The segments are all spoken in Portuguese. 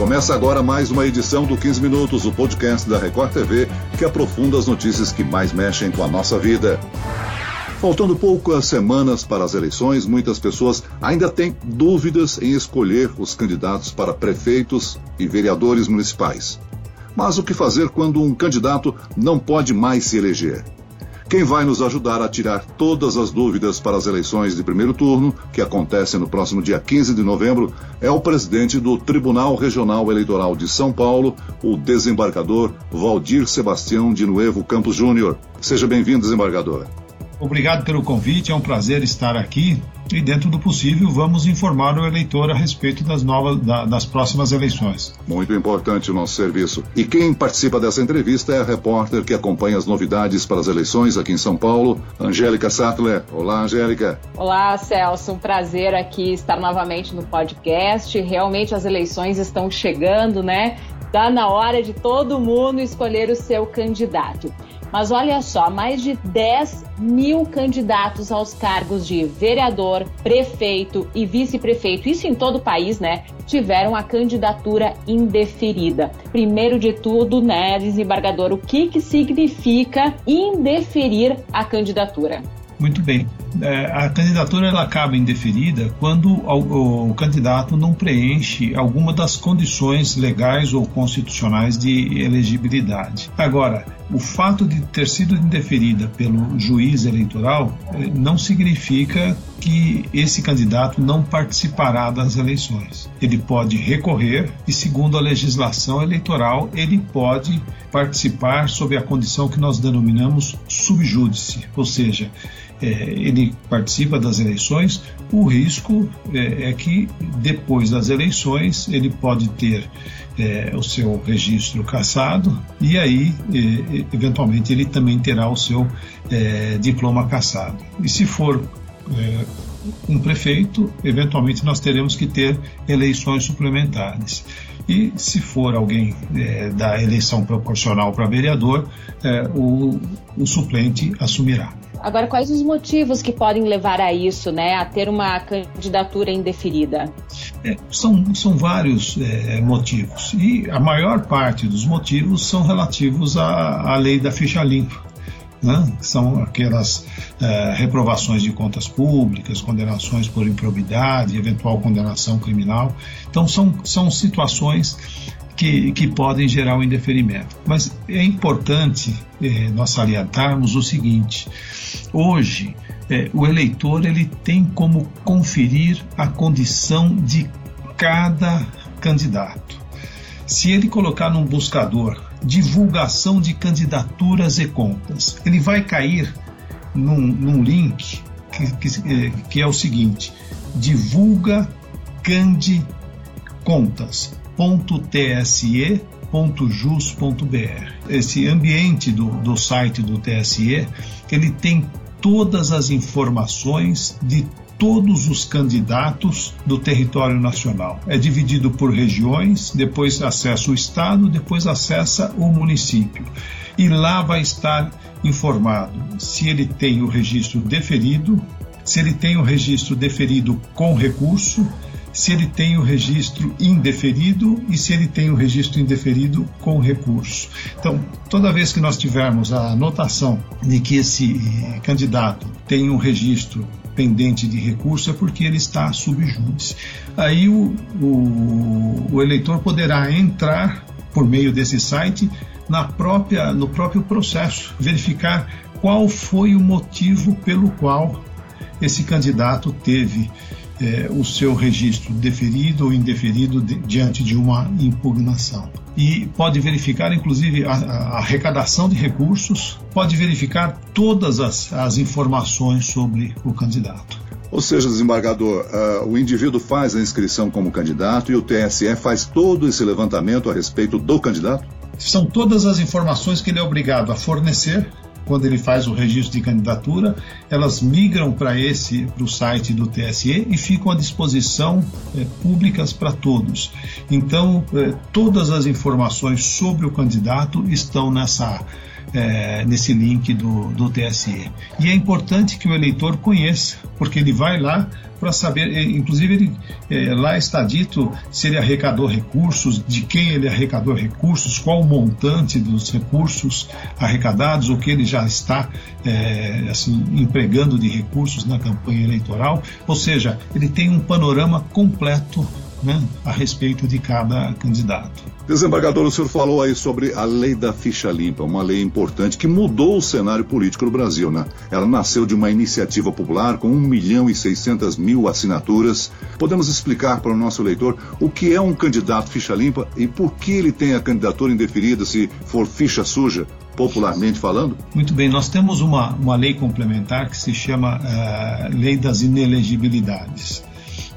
Começa agora mais uma edição do 15 Minutos, o podcast da Record TV, que aprofunda as notícias que mais mexem com a nossa vida. Faltando poucas semanas para as eleições, muitas pessoas ainda têm dúvidas em escolher os candidatos para prefeitos e vereadores municipais. Mas o que fazer quando um candidato não pode mais se eleger? Quem vai nos ajudar a tirar todas as dúvidas para as eleições de primeiro turno, que acontecem no próximo dia 15 de novembro, é o presidente do Tribunal Regional Eleitoral de São Paulo, o desembargador Valdir Sebastião de Nuevo Campos Júnior. Seja bem-vindo, desembargador. Obrigado pelo convite, é um prazer estar aqui e, dentro do possível, vamos informar o eleitor a respeito das novas, da, das próximas eleições. Muito importante o nosso serviço. E quem participa dessa entrevista é a repórter que acompanha as novidades para as eleições aqui em São Paulo, Angélica Sattler. Olá, Angélica. Olá, Celso. Um prazer aqui estar novamente no podcast. Realmente as eleições estão chegando, né? Está na hora de todo mundo escolher o seu candidato. Mas olha só, mais de 10 mil candidatos aos cargos de vereador, prefeito e vice-prefeito, isso em todo o país, né? Tiveram a candidatura indeferida. Primeiro de tudo, né, desembargador, o que, que significa indeferir a candidatura? Muito bem. É, a candidatura ela acaba indeferida quando o, o, candidato não preenche alguma das condições legais ou constitucionais de elegibilidade. Agora, o fato de ter sido indeferida pelo juiz eleitoral é, não significa que esse candidato não participará das eleições. Ele pode recorrer e, segundo a legislação eleitoral, ele pode participar sob a condição que nós denominamos subjúdice, ou seja, é, ele participa das eleições, o risco é, é, que depois das eleições ele pode ter é, o seu registro cassado e aí, é, eventualmente, ele também terá o seu é, diploma cassado. E se for é, um prefeito, eventualmente nós teremos que ter eleições suplementares. E se for alguém é, da eleição proporcional para vereador, é, o, o suplente assumirá. Agora, quais os motivos que podem levar a isso, né, a ter uma candidatura indeferida? É, são, são vários é, motivos e a maior parte dos motivos são relativos à, à lei da ficha limpa. Né? São aquelas é, reprovações de contas públicas, condenações por improbidade, eventual condenação criminal. Então, são, são situações que, que podem gerar o um indeferimento. Mas é importante é, nós salientarmos o seguinte: hoje, é, o eleitor ele tem como conferir a condição de cada candidato. Se ele colocar num buscador divulgação de candidaturas e contas, ele vai cair num, num link que, que, que é o seguinte: divulga candi contas www.tse.jus.br. Esse ambiente do, do site do TSE, ele tem todas as informações de todos os candidatos do território nacional. É dividido por regiões, depois acessa o estado, depois acessa o município. E lá vai estar informado se ele tem o registro deferido, se ele tem o registro deferido com recurso, se ele tem o registro indeferido e se ele tem o registro indeferido com recurso. Então, toda vez que nós tivermos a anotação de que esse candidato tem um registro pendente de recurso é porque ele está sob júdice. Aí o, o, o eleitor poderá entrar por meio desse site na própria, no próprio processo, verificar qual foi o motivo pelo qual esse candidato teve é, o seu registro deferido ou indeferido de, diante de uma impugnação. E pode verificar, inclusive, a, a arrecadação de recursos, pode verificar todas as, as informações sobre o candidato. Ou seja, desembargador, uh, o indivíduo faz a inscrição como candidato e o TSE faz todo esse levantamento a respeito do candidato? São todas as informações que ele é obrigado a fornecer quando ele faz o registro de candidatura, elas migram para esse, para o site do TSE e ficam à disposição é, públicas para todos. Então, é, todas as informações sobre o candidato estão nessa é, nesse link do, do TSE. E é importante que o eleitor conheça, porque ele vai lá para saber, inclusive ele, é, lá está dito se ele arrecadou recursos, de quem ele arrecadou recursos, qual o montante dos recursos arrecadados, o que ele já está é, assim, empregando de recursos na campanha eleitoral, ou seja, ele tem um panorama completo né, a respeito de cada candidato. Desembargador, o senhor falou aí sobre a lei da ficha limpa, uma lei importante que mudou o cenário político no Brasil, né? Ela nasceu de uma iniciativa popular com 1 milhão e 600 mil assinaturas. Podemos explicar para o nosso leitor o que é um candidato ficha limpa e por que ele tem a candidatura indeferida se for ficha suja? popularmente falando? Muito bem, nós temos uma, uma lei complementar que se chama uh, Lei das Inelegibilidades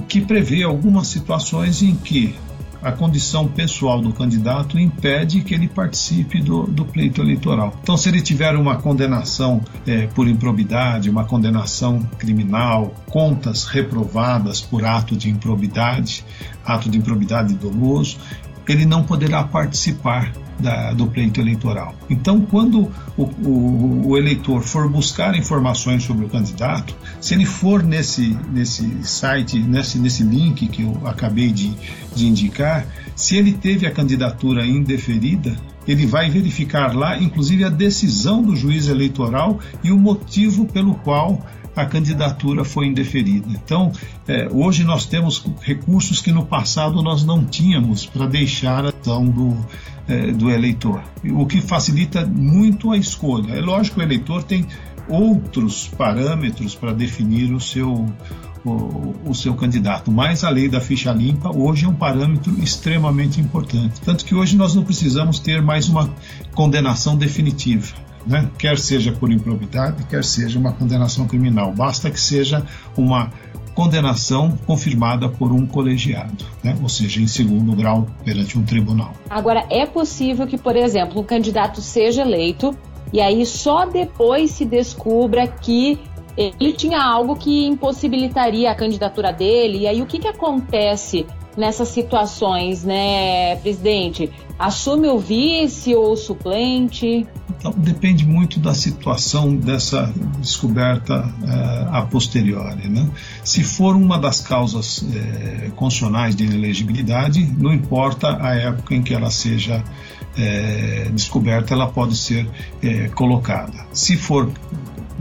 que prevê algumas situações em que a condição pessoal do candidato impede que ele participe do, do pleito eleitoral. Então, se ele tiver uma condenação é, por improbidade, uma condenação criminal, contas reprovadas por ato de improbidade, ato de improbidade doloso, ele não poderá participar da, do pleito eleitoral. Então, quando o, o, o, eleitor for buscar informações sobre o candidato, se ele for nesse, nesse site, nesse, nesse link que eu acabei de, de indicar, se ele teve a candidatura indeferida, ele vai verificar lá, inclusive, a decisão do juiz eleitoral e o motivo pelo qual a candidatura foi indeferida. Então, é, hoje nós temos recursos que no passado nós não tínhamos para deixar a ação do, é, do eleitor, o que facilita muito a escolha. É lógico que o eleitor tem outros parâmetros para definir o seu, o, o, seu candidato. Mas a lei da ficha limpa hoje é um parâmetro extremamente importante. Tanto que hoje nós não precisamos ter mais uma condenação definitiva né? quer seja por improbidade, quer seja uma condenação criminal. Basta que seja uma condenação confirmada por um colegiado, né? ou seja, em segundo grau perante um tribunal. Agora, é possível que, por exemplo, um candidato seja eleito e aí só depois se descubra que ele tinha algo que impossibilitaria a candidatura dele. E aí, o que, que acontece nessas situações, né, presidente? Assume o vice ou o suplente? Então, depende muito da situação dessa descoberta uh, a posteriori. Né? Se for uma das causas uh, constitucionais de inelegibilidade, não importa a época em que ela seja uh, descoberta, ela pode ser colocada. Se for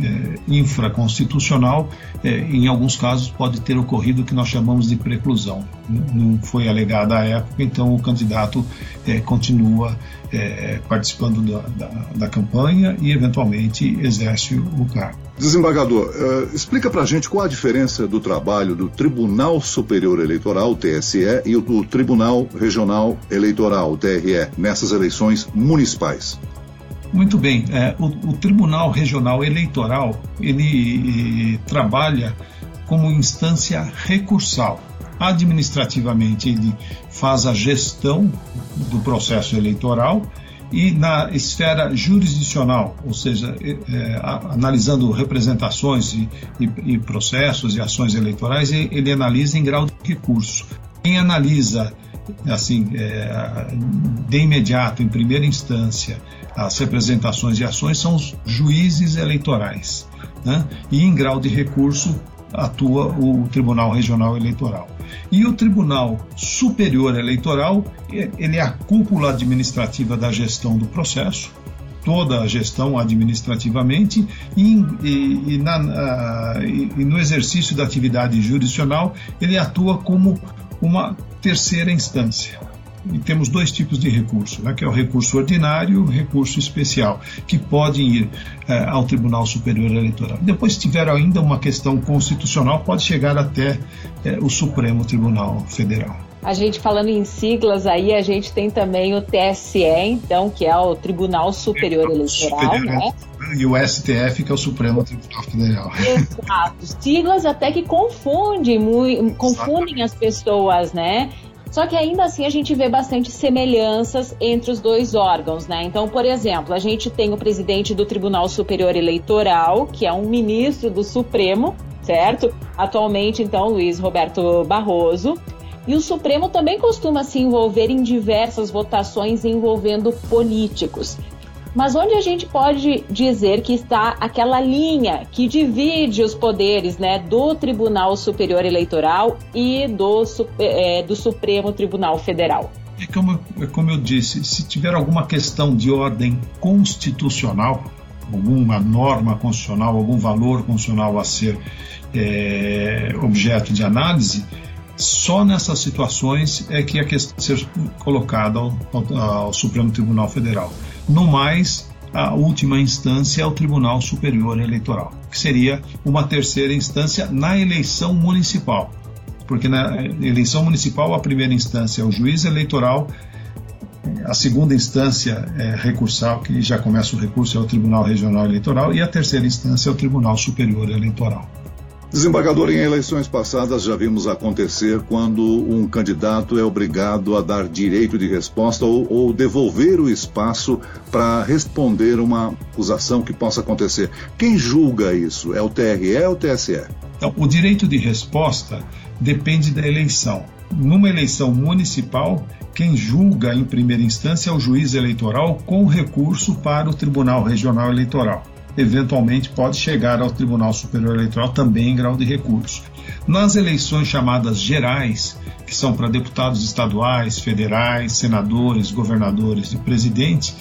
é, infraconstitucional, é, em alguns casos pode ter ocorrido o que nós chamamos de preclusão. Não foi alegada à época, então o candidato é, continua é, participando da, da, da, campanha e eventualmente exerce o cargo. Desembargador, uh, explica para a gente qual a diferença do trabalho do Tribunal Superior Eleitoral, TSE, e do Tribunal Regional Eleitoral, TRE, nessas eleições municipais. Muito bem. É, o, o, Tribunal Regional Eleitoral ele, trabalha como instância recursal. Administrativamente ele faz a gestão do processo eleitoral e na esfera jurisdicional, ou seja, é, analisando representações e, e, e, processos e ações eleitorais, ele analisa em grau de recurso. Quem analisa assim, é, de imediato, em primeira instância, as representações e ações são os juízes eleitorais. Né? E em grau de recurso atua o Tribunal Regional Eleitoral. E o Tribunal Superior Eleitoral, ele é a cúpula administrativa da gestão do processo, toda a gestão administrativamente e, e, e, na, e, no exercício da atividade jurisdicional ele atua como uma terceira instância. E temos dois tipos de recurso, né, que é o recurso ordinário e o recurso especial, que podem ir é, ao Tribunal Superior Eleitoral. Depois, se tiver ainda uma questão constitucional, pode chegar até é, o Supremo Tribunal Federal. A gente falando em siglas aí, a gente tem também o TSE, então, que é o Tribunal Superior Eleitoral, Superior, né? E o STF, que é o Supremo Tribunal Federal. Exato. Siglas até que confundem, confundem as pessoas, né? Só que ainda assim a gente vê bastante semelhanças entre os dois órgãos, né? Então, por exemplo, a gente tem o presidente do Tribunal Superior Eleitoral, que é um ministro do Supremo, certo? Atualmente, então, Luiz Roberto Barroso. E o Supremo também costuma se envolver em diversas votações envolvendo políticos. Mas onde a gente pode dizer que está aquela linha que divide os poderes né, do Tribunal Superior Eleitoral e do, é, do Supremo Tribunal Federal? É como, é como eu disse, se tiver alguma questão de ordem constitucional, alguma norma constitucional, algum valor constitucional a ser é, objeto de análise, só nessas situações é que a questão ser colocada ao, ao, ao Supremo Tribunal Federal. No mais, a última instância é o Tribunal Superior Eleitoral, que seria uma terceira instância na eleição municipal. Porque na eleição municipal, a primeira instância é o juiz eleitoral, a segunda instância é recursal, que já começa o recurso, é o Tribunal Regional Eleitoral, e a terceira instância é o Tribunal Superior Eleitoral. Desembargador, em eleições passadas já vimos acontecer quando um candidato é obrigado a dar direito de resposta ou, ou devolver o espaço para responder uma acusação que possa acontecer. Quem julga isso? É o TRE ou o TSE? Então, o direito de resposta depende da eleição. Numa eleição municipal, quem julga em primeira instância é o juiz eleitoral com recurso para o Tribunal Regional Eleitoral eventualmente pode chegar ao Tribunal Superior Eleitoral também em grau de recurso. Nas eleições chamadas gerais, que são para deputados estaduais, federais, senadores, governadores e presidentes,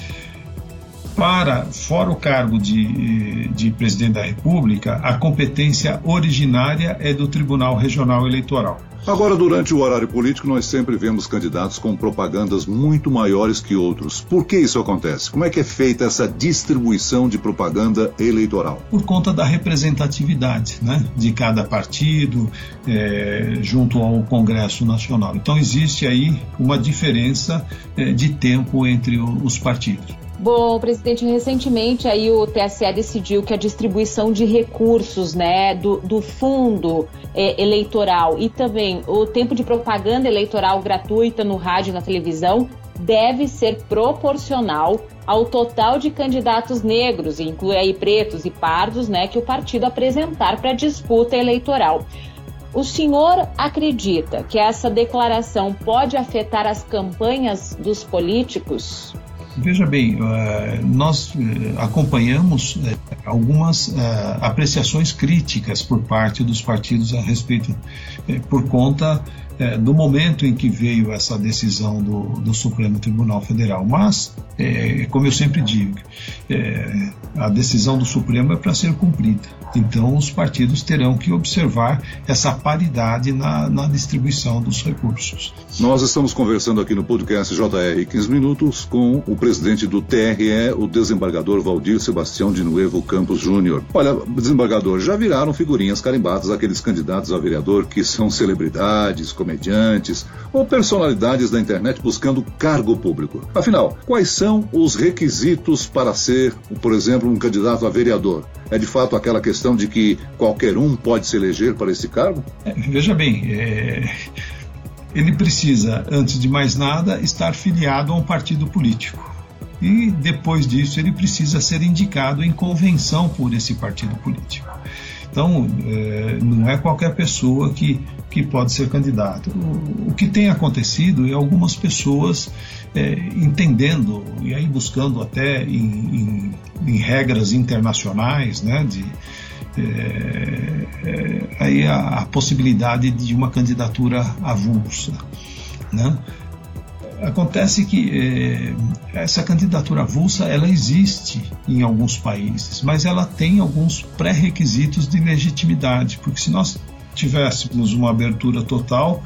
para, fora o cargo de, de presidente da República, a competência originária é do Tribunal Regional Eleitoral. Agora, durante o horário político, nós sempre vemos candidatos com propagandas muito maiores que outros. Por que isso acontece? Como é que é feita essa distribuição de propaganda eleitoral? Por conta da representatividade né, de cada partido é, junto ao Congresso Nacional. Então, existe aí uma diferença é, de tempo entre os partidos. Bom, presidente, recentemente aí o TSE decidiu que a distribuição de recursos, né, do, do fundo é, eleitoral e também o tempo de propaganda eleitoral gratuita no rádio e na televisão deve ser proporcional ao total de candidatos negros, inclui aí pretos e pardos, né, que o partido apresentar para disputa eleitoral. O senhor acredita que essa declaração pode afetar as campanhas dos políticos? Veja bem, eh, nós eh, acompanhamos eh, algumas apreciações críticas por parte dos partidos a respeito, por conta do momento em que veio essa decisão do, do Supremo Tribunal Federal. Mas, como eu sempre digo, a decisão do Supremo é para ser cumprida. Então, os partidos terão que observar essa paridade na, na distribuição dos recursos. Nós estamos conversando aqui no podcast JR 15 Minutos com o presidente do TRE, o desembargador Valdir Sebastião de Nuevo Campos Júnior. Olha, desembargador, já viraram figurinhas carimbadas aqueles candidatos a vereador que são celebridades, comediantes ou personalidades da internet buscando cargo público. Afinal, quais são os requisitos para ser, por exemplo, um candidato a vereador? É de fato aquela questão de que qualquer um pode se eleger para esse cargo? É, veja bem, é... ele precisa, antes de mais nada, estar filiado a um partido político. E depois disso, ele precisa ser indicado em convenção por esse partido político. Então, é, não é qualquer pessoa que, que pode ser candidato. O, o que tem acontecido é algumas pessoas é, entendendo e aí buscando até em, em, em regras internacionais, né, de, é, é aí a, a, possibilidade de uma candidatura avulsa, né? Acontece que eh, essa candidatura avulsa ela existe em alguns países, mas ela tem alguns pré-requisitos de legitimidade, porque se nós tivéssemos uma abertura total,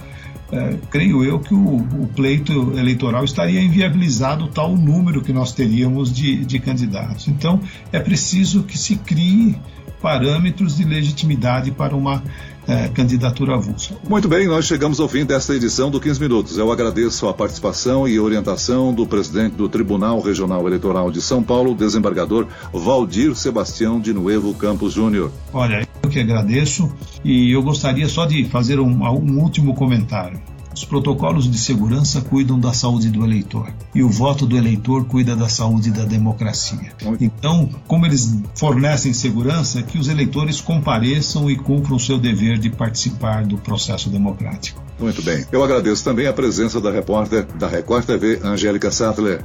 eh, creio eu que o, o, pleito eleitoral estaria inviabilizado tal número que nós teríamos de, de candidatos. Então é preciso que se crie parâmetros de legitimidade para uma é, candidatura avulsa. Muito bem, nós chegamos ao fim desta edição do 15 Minutos. Eu agradeço a participação e orientação do presidente do Tribunal Regional Eleitoral de São Paulo, desembargador Valdir Sebastião de Nuevo Campos Júnior. Olha, eu que agradeço e eu gostaria só de fazer um, um último comentário. Os protocolos de segurança cuidam da saúde do eleitor e o voto do eleitor cuida da saúde da democracia. Então, como eles fornecem segurança, que os eleitores compareçam e cumpram o seu dever de participar do processo democrático. Muito bem. Eu agradeço também a presença da repórter da Record TV, Angélica Sattler.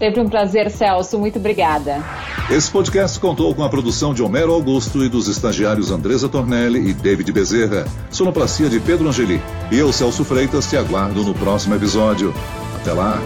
Sempre um prazer, Celso. Muito obrigada. Esse podcast contou com a produção de Homero Augusto e dos estagiários Andresa Tornelli e David Bezerra. Sonoplastia de Pedro Angeli. E eu, Celso Freitas, te aguardo no próximo episódio. Até lá.